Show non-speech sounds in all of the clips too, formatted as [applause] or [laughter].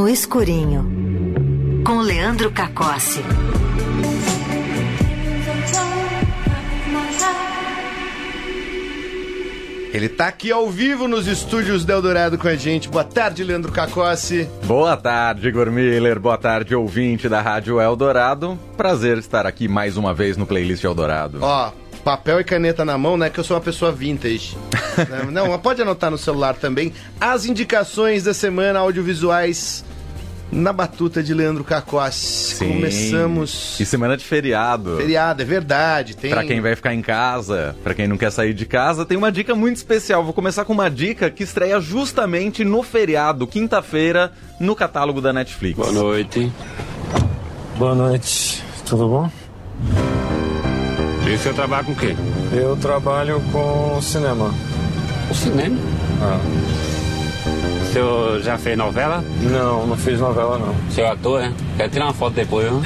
no Escurinho, com Leandro Cacossi. Ele tá aqui ao vivo nos estúdios do Eldorado com a gente. Boa tarde, Leandro Cacossi. Boa tarde, Igor Miller. Boa tarde, ouvinte da Rádio Eldorado. Prazer estar aqui mais uma vez no Playlist Eldorado. Ó, papel e caneta na mão, né? Que eu sou uma pessoa vintage. [laughs] Não, mas pode anotar no celular também. As indicações da semana audiovisuais na batuta de Leandro Cacossi. Sim. Começamos. E semana de feriado. Feriado, é verdade. Tem... Pra quem vai ficar em casa, pra quem não quer sair de casa, tem uma dica muito especial. Vou começar com uma dica que estreia justamente no feriado, quinta-feira, no catálogo da Netflix. Boa noite. Boa noite, tudo bom? E você trabalha com o quê? Eu trabalho com cinema. O cinema. Ah. O senhor já fez novela? Não, não fiz novela não. O senhor é ator, é? Quero tirar uma foto depois, viu?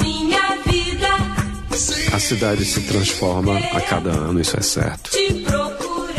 Minha vida A cidade se transforma a cada ano, isso é certo.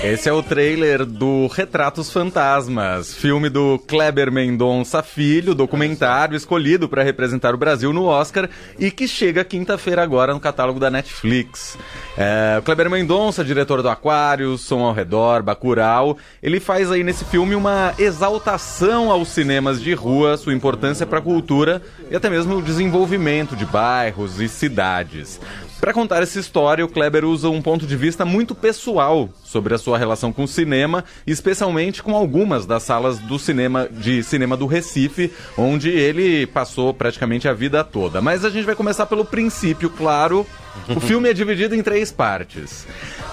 Esse é o trailer do Retratos Fantasmas, filme do Kleber Mendonça Filho, documentário escolhido para representar o Brasil no Oscar e que chega quinta-feira agora no catálogo da Netflix. É, Kleber Mendonça, diretor do Aquário, Som ao Redor, Bacurau, ele faz aí nesse filme uma exaltação aos cinemas de rua, sua importância para a cultura e até mesmo o desenvolvimento de bairros e cidades. Para contar essa história, o Kleber usa um ponto de vista muito pessoal sobre a sua relação com o cinema, especialmente com algumas das salas do cinema de cinema do Recife, onde ele passou praticamente a vida toda. Mas a gente vai começar pelo princípio, claro. O filme é dividido em três partes.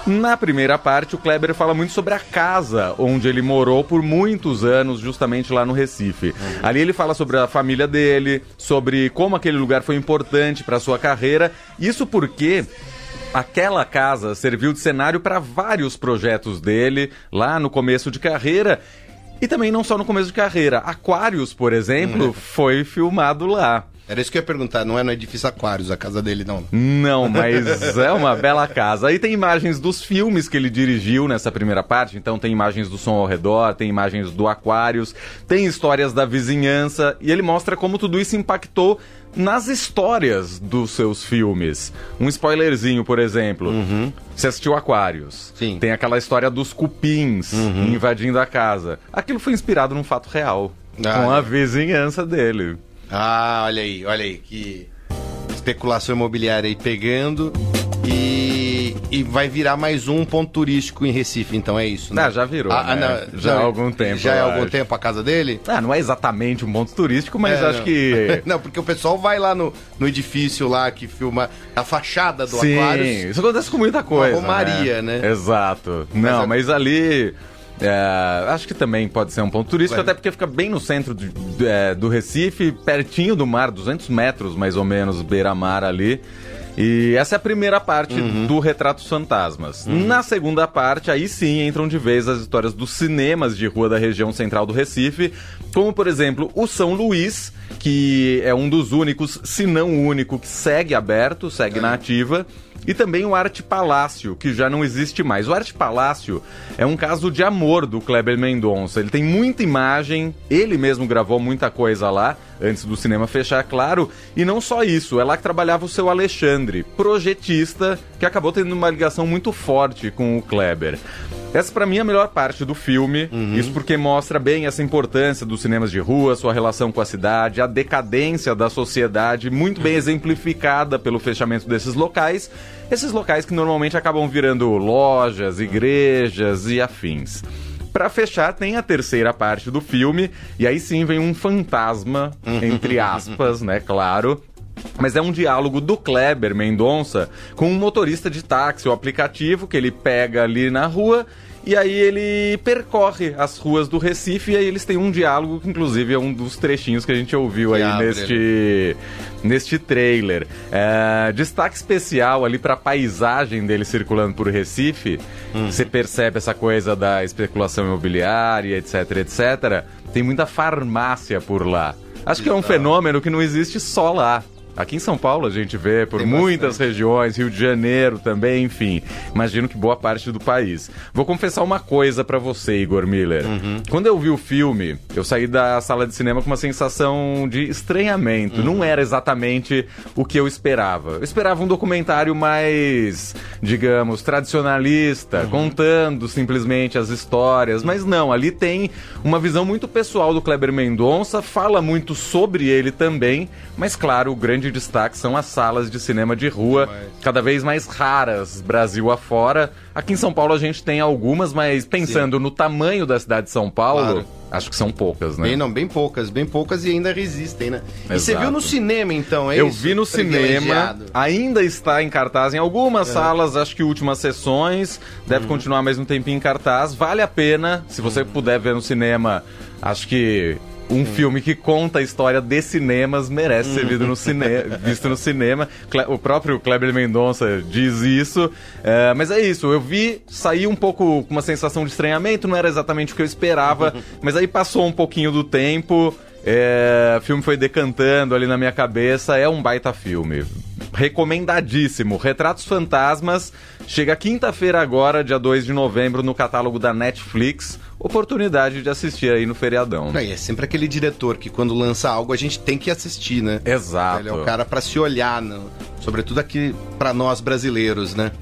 Na primeira parte, o Kleber fala muito sobre a casa onde ele morou por muitos anos, justamente lá no Recife. Ali ele fala sobre a família dele, sobre como aquele lugar foi importante para sua carreira. Isso porque Aquela casa serviu de cenário para vários projetos dele lá no começo de carreira. E também não só no começo de carreira. Aquários, por exemplo, foi filmado lá. Era isso que eu ia perguntar, não é no edifício Aquários a casa dele, não. Não, [laughs] mas é uma bela casa. Aí tem imagens dos filmes que ele dirigiu nessa primeira parte. Então tem imagens do som ao redor, tem imagens do Aquários, tem histórias da vizinhança. E ele mostra como tudo isso impactou nas histórias dos seus filmes. Um spoilerzinho, por exemplo. Você assistiu Aquários. Sim. Tem aquela história dos cupins invadindo a casa. Aquilo foi inspirado num fato real. Ah, com a é. vizinhança dele. Ah, olha aí, olha aí, que especulação imobiliária aí pegando e, e vai virar mais um ponto turístico em Recife, então é isso, né? Ah, já virou, Ah, ah, né? não, Já não, há algum tempo, Já há eu algum acho. tempo a casa dele? Ah, não é exatamente um ponto turístico, mas É, acho não. que. [laughs] não, porque o pessoal vai lá no, no edifício lá que filma a fachada do Sim, Aquários. isso acontece com muita coisa. romaria, né? Exato. Não, a- mas ali. É, acho que também pode ser um ponto turístico, Ué. até porque fica bem no centro de- de- é, do Recife, pertinho do mar, 200 metros mais ou menos, beira-mar ali. E essa é a primeira parte Uhum. do Retratos Fantasmas. Na segunda parte, aí sim entram de vez as histórias dos cinemas de rua da região central do Recife, como por exemplo o São Luís, que é um dos únicos, se não o único, que segue aberto, segue na ativa. E também o Arte Palácio, que já não existe mais. O Arte Palácio é um caso de amor do Kleber Mendonça. Ele tem muita imagem, ele mesmo gravou muita coisa lá, antes do cinema fechar, claro. E não só isso, é lá que trabalhava o seu Alexandre, projetista, que acabou tendo uma ligação muito forte com o Kleber. Essa pra mim é a melhor parte do filme, isso porque mostra bem essa importância dos cinemas de rua, sua relação com a cidade, a decadência da sociedade, muito bem exemplificada pelo fechamento desses locais. Esses locais que normalmente acabam virando lojas, igrejas e afins. Pra fechar, tem a terceira parte do filme, e aí sim vem um fantasma, [laughs] entre aspas, né, claro, mas é um diálogo do Kleber Mendonça com um motorista de táxi, o aplicativo que ele pega ali na rua. E aí ele percorre as ruas do Recife e aí eles têm um diálogo que inclusive é um dos trechinhos que a gente ouviu aí abre neste, neste trailer. É, destaque especial ali para a paisagem dele circulando por Recife. Você percebe essa coisa da especulação imobiliária, etc, etc. Tem muita farmácia por lá. Acho que é um fenômeno que não existe só lá. Aqui em São Paulo a gente vê por Tem muitas regiões, Rio de Janeiro também, enfim. Imagino que boa parte do país. Vou confessar uma coisa pra você, Igor Miller. Uhum. Quando eu vi o filme, eu saí da sala de cinema com uma sensação de estranhamento. Não era exatamente o que eu esperava. Eu esperava um documentário mais, digamos, tradicionalista, contando simplesmente as histórias, mas não, ali tem uma visão muito pessoal do Kleber Mendonça, fala muito sobre ele também, mas claro, o grande destaque são as salas de cinema de rua, cada vez mais raras Brasil afora. Aqui em São Paulo a gente tem algumas, mas pensando no tamanho da cidade de São Paulo, Claro. acho que são poucas, né? Bem, não, bem poucas, bem poucas e ainda resistem, né? E você Exato. viu no cinema, então, é Eu isso? vi no cinema, ainda está em cartaz em algumas salas, acho que últimas sessões, deve continuar mais um tempinho em cartaz. Vale a pena, se você puder ver no cinema, acho que um filme que conta a história de cinemas merece ser visto no, cine... visto no cinema. O próprio Kleber Mendonça diz isso. É, mas é isso, eu vi, saí um pouco com uma sensação de estranhamento, não era exatamente o que eu esperava, mas aí passou um pouquinho do tempo. É, o filme foi decantando ali na minha cabeça. É um baita filme. Recomendadíssimo. Retratos Fantasmas. Chega quinta-feira agora, dia 2 de novembro, no catálogo da Netflix. Oportunidade de assistir aí no feriadão. E é sempre aquele diretor que quando lança algo a gente tem que assistir, né? Exato. Ele é o cara pra se olhar, né? sobretudo aqui pra nós brasileiros, né?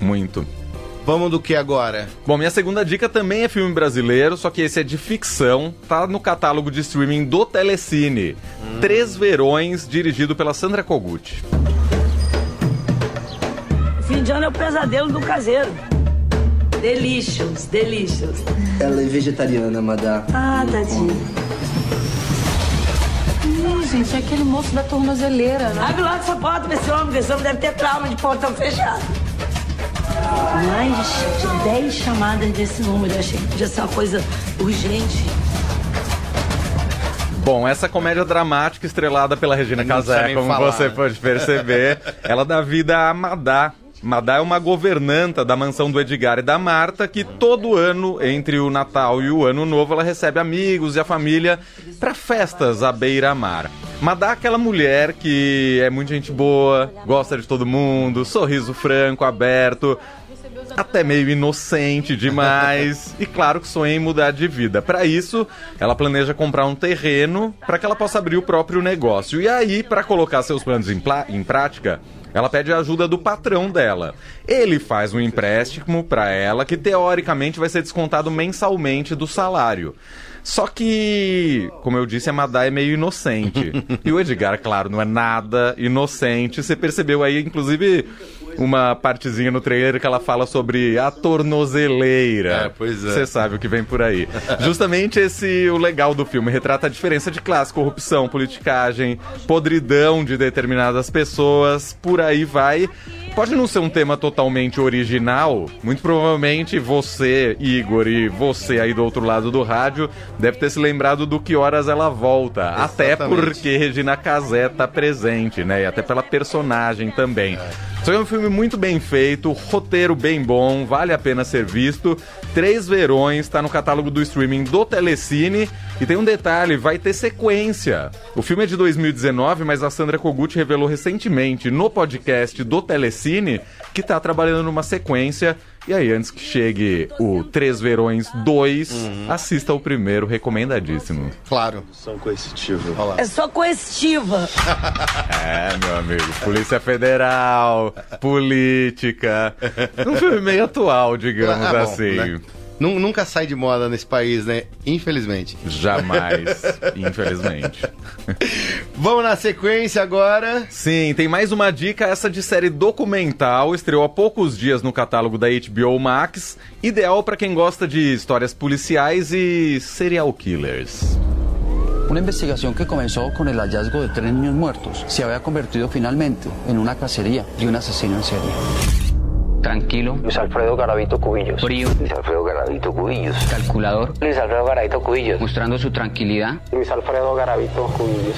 Muito. Vamos do que agora? Bom, minha segunda dica também é filme brasileiro, só que esse é de ficção, tá no catálogo de streaming do Telecine. Três Verões, dirigido pela Sandra Kogut. Fim de ano é o pesadelo do caseiro. Delicious, delicious. Ela é vegetariana, madá. Ah, tadinho. Ih, gente, é aquele moço da tornozeleira, né? Abre logo essa porta pra esse homem, esse homem deve ter trauma de portão fechado. Mais de 10 chamadas desse número. Eu achei que podia ser uma coisa urgente. Bom, essa comédia dramática estrelada pela Regina Casé, como falar, você pode perceber, [laughs] ela dá vida a Madá. Madá é uma governanta da mansão do Edgar e da Marta que todo ano, entre o Natal e o Ano Novo, ela recebe amigos e a família para festas à beira-mar. Madá é aquela mulher que é muito gente boa, gosta de todo mundo, sorriso franco, aberto, até meio inocente demais e claro que sonha em mudar de vida. Para isso, ela planeja comprar um terreno para que ela possa abrir o próprio negócio. E aí, para colocar seus planos em, em prática, ela pede a ajuda do patrão dela. Ele faz um empréstimo para ela que teoricamente vai ser descontado mensalmente do salário. Só que, como eu disse, a Madá é meio inocente. [laughs] e o Edgar, claro, não é nada inocente. Você percebeu aí, inclusive, uma partezinha no trailer que ela fala sobre a tornozeleira. É, pois é. Você sabe o que vem por aí. [laughs] Justamente esse o legal do filme retrata a diferença de classe, corrupção, politicagem, podridão de determinadas pessoas, por aí vai. Pode não ser um tema totalmente original, muito provavelmente você, Igor, e você aí do outro lado do rádio, deve ter se lembrado do que horas ela volta. Até Exatamente. porque Regina Casé tá presente, né? E até pela personagem também. Só é um filme muito bem feito, roteiro bem bom, vale a pena ser visto. Três Verões, tá no catálogo do streaming do Telecine. E tem um detalhe, vai ter sequência. O filme é de 2019, mas a Sandra Kogut revelou recentemente no podcast do Telecine que tá trabalhando numa sequência. E aí, antes que chegue o Três Verões 2, assista o primeiro, recomendadíssimo. Claro. São coercitiva. É só coercitiva. [laughs] É, meu amigo. Polícia Federal, política. Um filme meio atual, digamos Ah, bom, assim. né? Nu- Nunca sai de moda nesse país, né? Infelizmente. Jamais, [laughs] infelizmente. Vamos na sequência agora. Sim, tem mais uma dica, essa de série documental, estreou há poucos dias no catálogo da HBO Max, ideal para quem gosta de histórias policiais e serial killers. Una investigación que comenzó con el hallazgo de tres niños muertos se había convertido finalmente en una cacería de un asesino en serie. Tranquilo. Luis Alfredo Garavito Cubillos. Frío. Luis Alfredo Garavito Cubillos. Calculador. Luis Alfredo Garavito Cubillos. Mostrando su tranquilidad. Luis Alfredo Garavito Cubillos.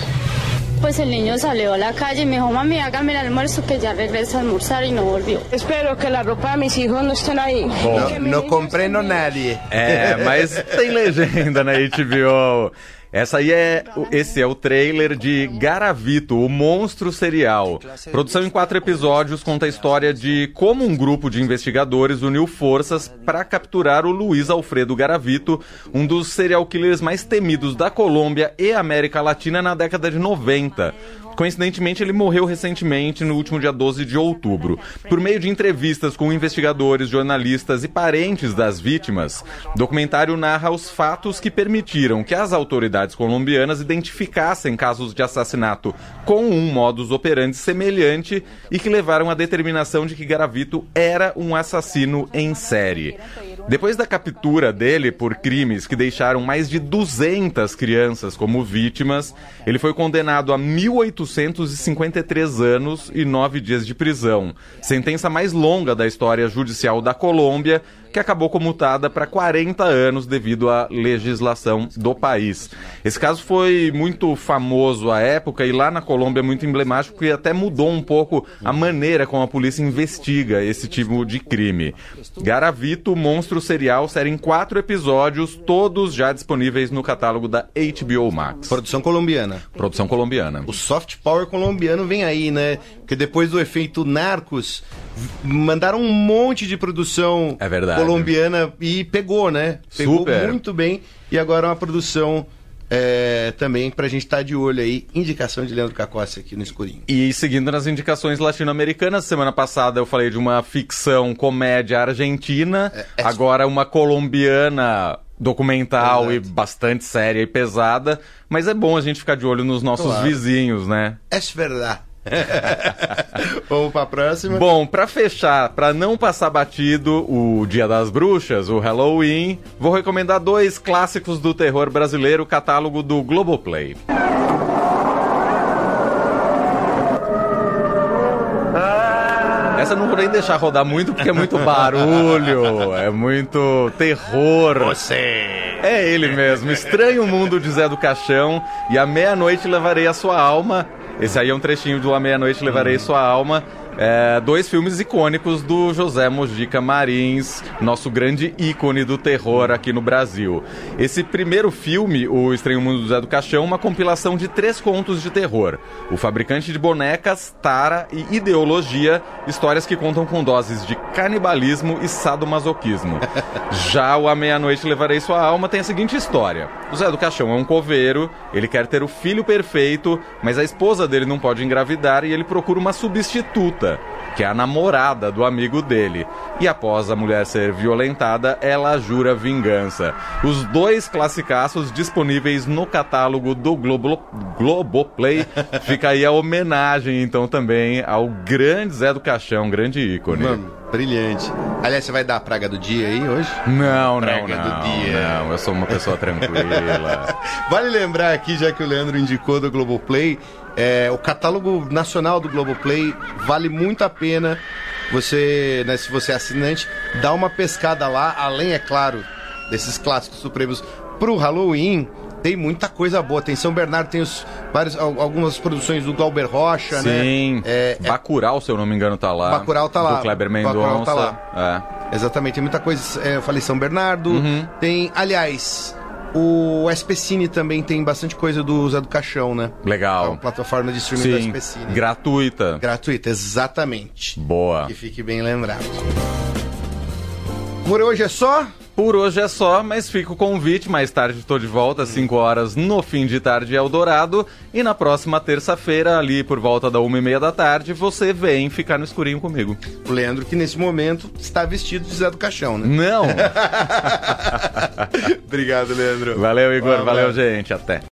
Pues el niño salió a la calle y me dijo, mami, hágame el almuerzo que ya regresa a almorzar y no volvió. Espero que la ropa de mis hijos no estén ahí. No, no comprendo nadie. É, mas tem legenda na HBO. Essa aí é, esse é o trailer de Garavito, o monstro serial. Produção em quatro episódios conta a história de como um grupo de investigadores uniu forças para capturar o Luiz Alfredo Garavito, um dos serial killers mais temidos da Colômbia e América Latina na década de 90. Coincidentemente, ele morreu recentemente, no último dia 12 de outubro. Por meio de entrevistas com investigadores, jornalistas e parentes das vítimas, o documentário narra os fatos que permitiram que as autoridades colombianas identificassem casos de assassinato com um modus operandi semelhante e que levaram à determinação de que Garavito era um assassino em série. Depois da captura dele por crimes que deixaram mais de 200 crianças como vítimas, ele foi condenado a 1.853 anos e 9 dias de prisão, sentença mais longa da história judicial da Colômbia, que acabou comutada para 40 anos devido à legislação do país. Esse caso foi muito famoso à época e lá na Colômbia é muito emblemático e até mudou um pouco a maneira como a polícia investiga esse tipo de crime. Garavito, Monstro Serial, série em quatro episódios, todos já disponíveis no catálogo da HBO Max. Produção colombiana. Produção colombiana. O soft power colombiano vem aí, né? Porque depois do efeito Narcos, mandaram um monte de produção É verdade. colombiana e pegou, né? Pegou Super. muito bem. E agora é uma produção é, também pra gente estar de olho aí. Indicação de Leandro Cacossi aqui no escurinho. E seguindo nas indicações latino-americanas, semana passada eu falei de uma ficção comédia argentina, é- agora uma colombiana documental Exato. e bastante séria e pesada, mas é bom a gente ficar de olho nos nossos Claro. vizinhos, né? É verdade. [laughs] Vamos pra próxima. Bom, pra fechar, pra não passar batido o Dia das Bruxas, o Halloween, vou recomendar dois clássicos do terror brasileiro, catálogo do Globoplay. Essa eu não vou nem deixar rodar muito porque é muito barulho, é muito terror. Você. É ele mesmo, Estranho Mundo de Zé do Caixão e A Meia-Noite Levarei a Sua Alma. Esse aí é um trechinho do A Meia-Noite Levarei Sua Alma. É, dois filmes icônicos do José Mojica Marins, nosso grande ícone do terror aqui no Brasil. Esse primeiro filme, O Estranho Mundo do Zé do Caixão, uma compilação de três contos de terror. O Fabricante de Bonecas, Tara e Ideologia, histórias que contam com doses de canibalismo e sadomasoquismo. Já o A Meia-Noite Levarei Sua Alma tem a seguinte história. O Zé do Caixão é um coveiro, ele quer ter o filho perfeito, mas a esposa dele não pode engravidar e ele procura uma substituta, que é a namorada do amigo dele. E após a mulher ser violentada, ela jura vingança. Os dois classicaços disponíveis no catálogo do Globo, Globoplay. [laughs] Fica aí a homenagem, então, também ao grande Zé do Caixão, grande ícone. Mano, brilhante. Aliás, você vai dar a praga do dia aí hoje? Não, não, Praga do não, dia. não. Eu sou uma pessoa tranquila. [laughs] Vale lembrar aqui, já que o Leandro indicou do Globoplay, é, o catálogo nacional do Globoplay vale muito a pena você, né, se você é assinante, dar uma pescada lá, além, é claro, desses clássicos supremos pro Halloween. Tem muita coisa boa. Tem São Bernardo, tem os, vários, al- algumas produções do Glauber Rocha, né? Sim. É, é- Bacurau, se eu não me engano, tá lá. Bacurau tá lá. Do Kleber Bacurau Mendonça. tá lá. Exatamente, tem muita coisa. é, eu falei São Bernardo. Uhum. Tem, aliás, o SPCine também tem bastante coisa do Zé do Caixão, né? Legal. É uma plataforma de streaming Sim. do SPCine. Gratuita. Gratuita, exatamente. Boa. Que fique bem lembrado. Por hoje é só. Por hoje é só, mas fica o convite. Mais tarde estou de volta, às 5 horas, no fim de tarde Eldorado. E na próxima terça-feira, ali por volta da uma e meia da tarde, você vem ficar no escurinho comigo. O Leandro, que nesse momento está vestido de Zé do Caixão, né? Não! [laughs] Obrigado, Leandro. Valeu, Igor. Valeu, abraço. gente. Até.